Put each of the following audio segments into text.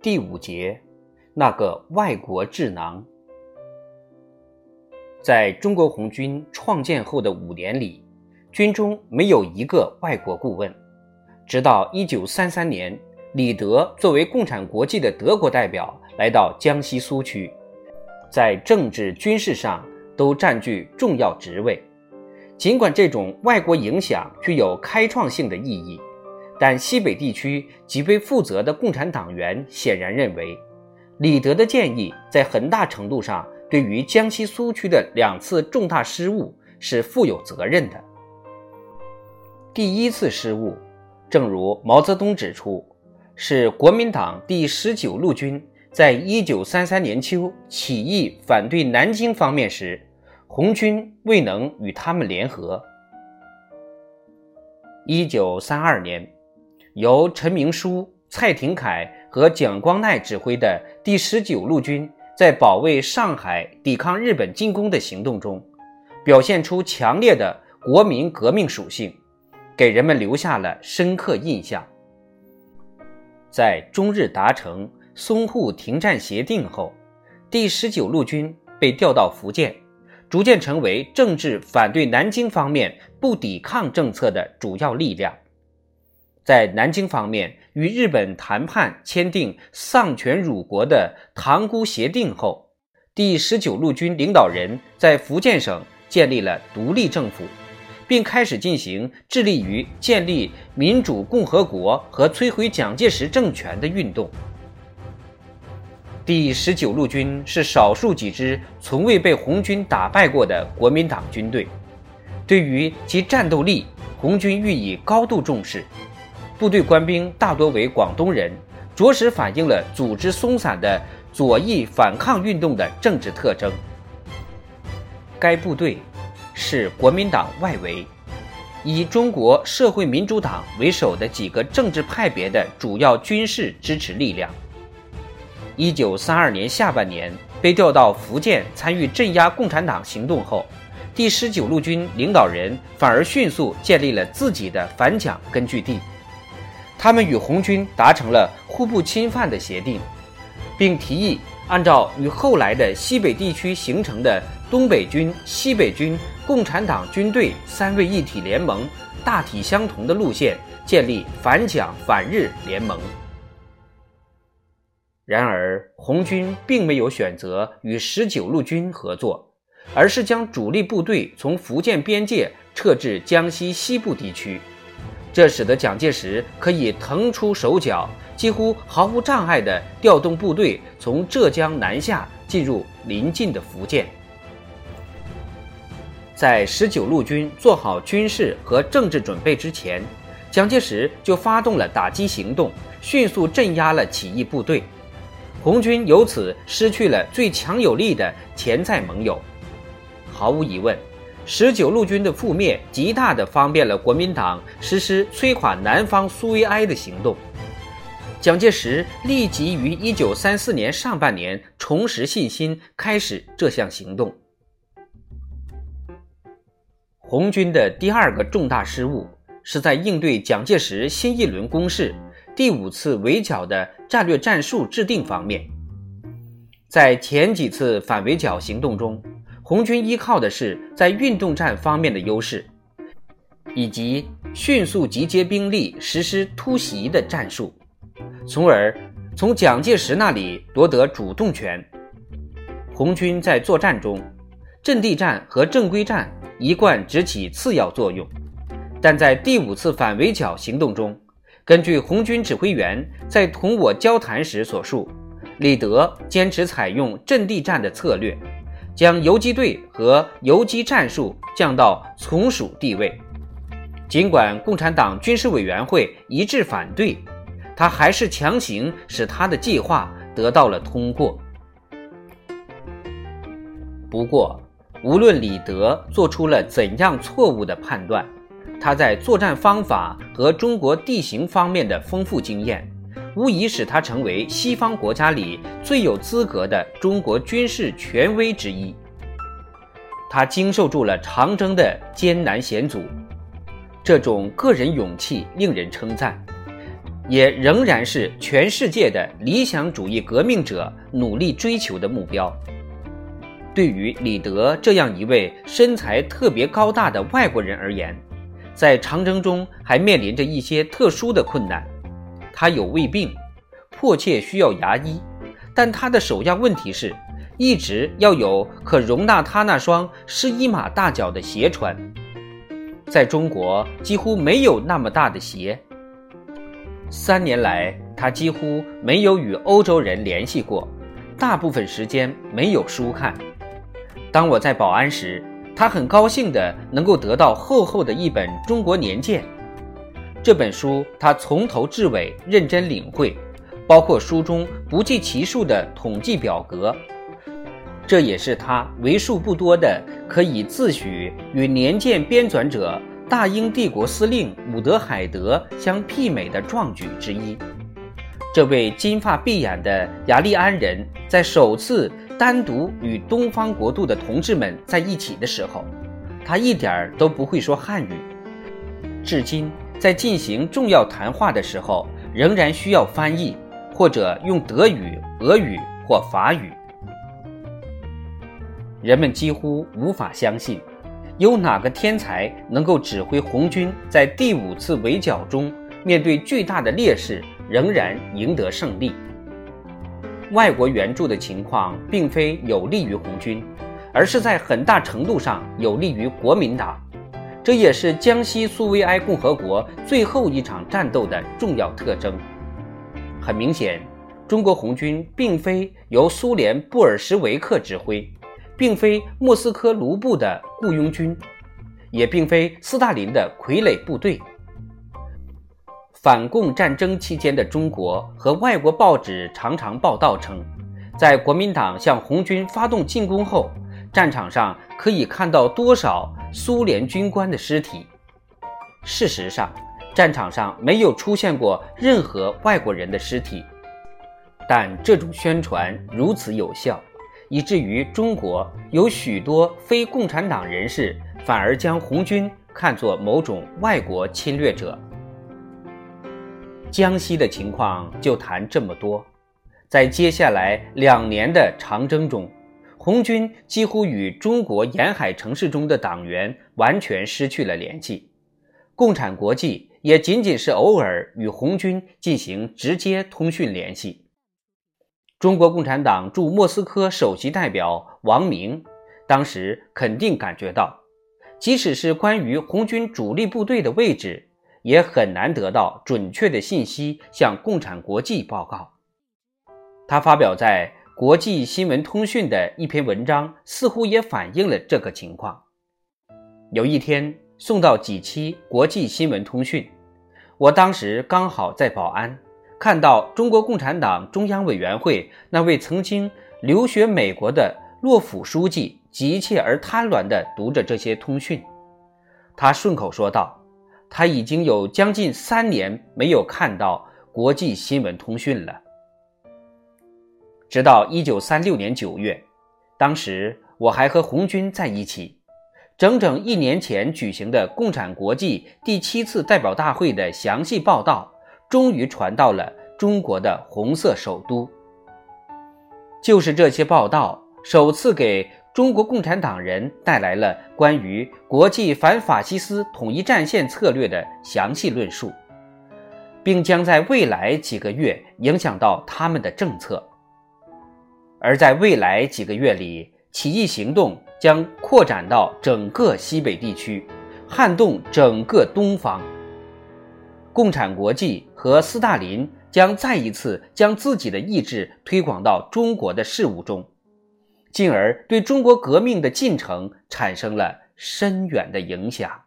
第五节，那个外国智囊。在中国红军创建后的五年里，军中没有一个外国顾问。直到一九三三年，李德作为共产国际的德国代表来到江西苏区，在政治军事上都占据重要职位。尽管这种外国影响具有开创性的意义，但西北地区极为负责的共产党员显然认为，李德的建议在很大程度上对于江西苏区的两次重大失误是负有责任的。第一次失误，正如毛泽东指出，是国民党第十九路军在一九三三年秋起义反对南京方面时。红军未能与他们联合。一九三二年，由陈明书、蔡廷锴和蒋光鼐指挥的第十九路军在保卫上海、抵抗日本进攻的行动中，表现出强烈的国民革命属性，给人们留下了深刻印象。在中日达成淞沪停战协定后，第十九路军被调到福建。逐渐成为政治反对南京方面不抵抗政策的主要力量。在南京方面与日本谈判签订丧权辱国的《塘沽协定》后，第十九路军领导人在福建省建立了独立政府，并开始进行致力于建立民主共和国和摧毁蒋介石政权的运动。第十九路军是少数几支从未被红军打败过的国民党军队，对于其战斗力，红军予以高度重视。部队官兵大多为广东人，着实反映了组织松散的左翼反抗运动的政治特征。该部队是国民党外围，以中国社会民主党为首的几个政治派别的主要军事支持力量。一九三二年下半年被调到福建参与镇压共产党行动后，第十九路军领导人反而迅速建立了自己的反蒋根据地。他们与红军达成了互不侵犯的协定，并提议按照与后来的西北地区形成的东北军、西北军、共产党军队三位一体联盟大体相同的路线，建立反蒋反日联盟。然而，红军并没有选择与十九路军合作，而是将主力部队从福建边界撤至江西西部地区，这使得蒋介石可以腾出手脚，几乎毫无障碍地调动部队从浙江南下，进入邻近的福建。在十九路军做好军事和政治准备之前，蒋介石就发动了打击行动，迅速镇压了起义部队。红军由此失去了最强有力的潜在盟友。毫无疑问，十九路军的覆灭极大地方便了国民党实施摧垮南方苏维埃的行动。蒋介石立即于一九三四年上半年重拾信心，开始这项行动。红军的第二个重大失误是在应对蒋介石新一轮攻势。第五次围剿的战略战术制定方面，在前几次反围剿行动中，红军依靠的是在运动战方面的优势，以及迅速集结兵力实施突袭的战术，从而从蒋介石那里夺得主动权。红军在作战中，阵地战和正规战一贯只起次要作用，但在第五次反围剿行动中。根据红军指挥员在同我交谈时所述，李德坚持采用阵地战的策略，将游击队和游击战术降到从属地位。尽管共产党军事委员会一致反对，他还是强行使他的计划得到了通过。不过，无论李德做出了怎样错误的判断。他在作战方法和中国地形方面的丰富经验，无疑使他成为西方国家里最有资格的中国军事权威之一。他经受住了长征的艰难险阻，这种个人勇气令人称赞，也仍然是全世界的理想主义革命者努力追求的目标。对于李德这样一位身材特别高大的外国人而言，在长征中还面临着一些特殊的困难。他有胃病，迫切需要牙医，但他的首要问题是，一直要有可容纳他那双十一码大脚的鞋穿。在中国几乎没有那么大的鞋。三年来，他几乎没有与欧洲人联系过，大部分时间没有书看。当我在保安时，他很高兴的能够得到厚厚的一本《中国年鉴》。这本书他从头至尾认真领会，包括书中不计其数的统计表格。这也是他为数不多的可以自诩与《年鉴》编纂者。大英帝国司令伍德海德相媲美的壮举之一。这位金发碧眼的雅利安人在首次单独与东方国度的同志们在一起的时候，他一点儿都不会说汉语，至今在进行重要谈话的时候，仍然需要翻译，或者用德语、俄语或法语。人们几乎无法相信。有哪个天才能够指挥红军在第五次围剿中，面对巨大的劣势仍然赢得胜利？外国援助的情况并非有利于红军，而是在很大程度上有利于国民党。这也是江西苏维埃共和国最后一场战斗的重要特征。很明显，中国红军并非由苏联布尔什维克指挥。并非莫斯科卢布的雇佣军，也并非斯大林的傀儡部队。反共战争期间的中国和外国报纸常常报道称，在国民党向红军发动进攻后，战场上可以看到多少苏联军官的尸体。事实上，战场上没有出现过任何外国人的尸体，但这种宣传如此有效。以至于中国有许多非共产党人士反而将红军看作某种外国侵略者。江西的情况就谈这么多。在接下来两年的长征中，红军几乎与中国沿海城市中的党员完全失去了联系，共产国际也仅仅是偶尔与红军进行直接通讯联系。中国共产党驻莫斯科首席代表王明，当时肯定感觉到，即使是关于红军主力部队的位置，也很难得到准确的信息向共产国际报告。他发表在《国际新闻通讯》的一篇文章，似乎也反映了这个情况。有一天送到几期《国际新闻通讯》，我当时刚好在保安。看到中国共产党中央委员会那位曾经留学美国的洛甫书记急切而贪婪地读着这些通讯，他顺口说道：“他已经有将近三年没有看到国际新闻通讯了。”直到一九三六年九月，当时我还和红军在一起，整整一年前举行的共产国际第七次代表大会的详细报道。终于传到了中国的红色首都。就是这些报道，首次给中国共产党人带来了关于国际反法西斯统一战线策略的详细论述，并将在未来几个月影响到他们的政策。而在未来几个月里，起义行动将扩展到整个西北地区，撼动整个东方。共产国际和斯大林将再一次将自己的意志推广到中国的事务中，进而对中国革命的进程产生了深远的影响。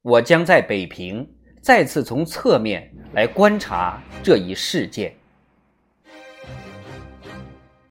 我将在北平再次从侧面来观察这一事件。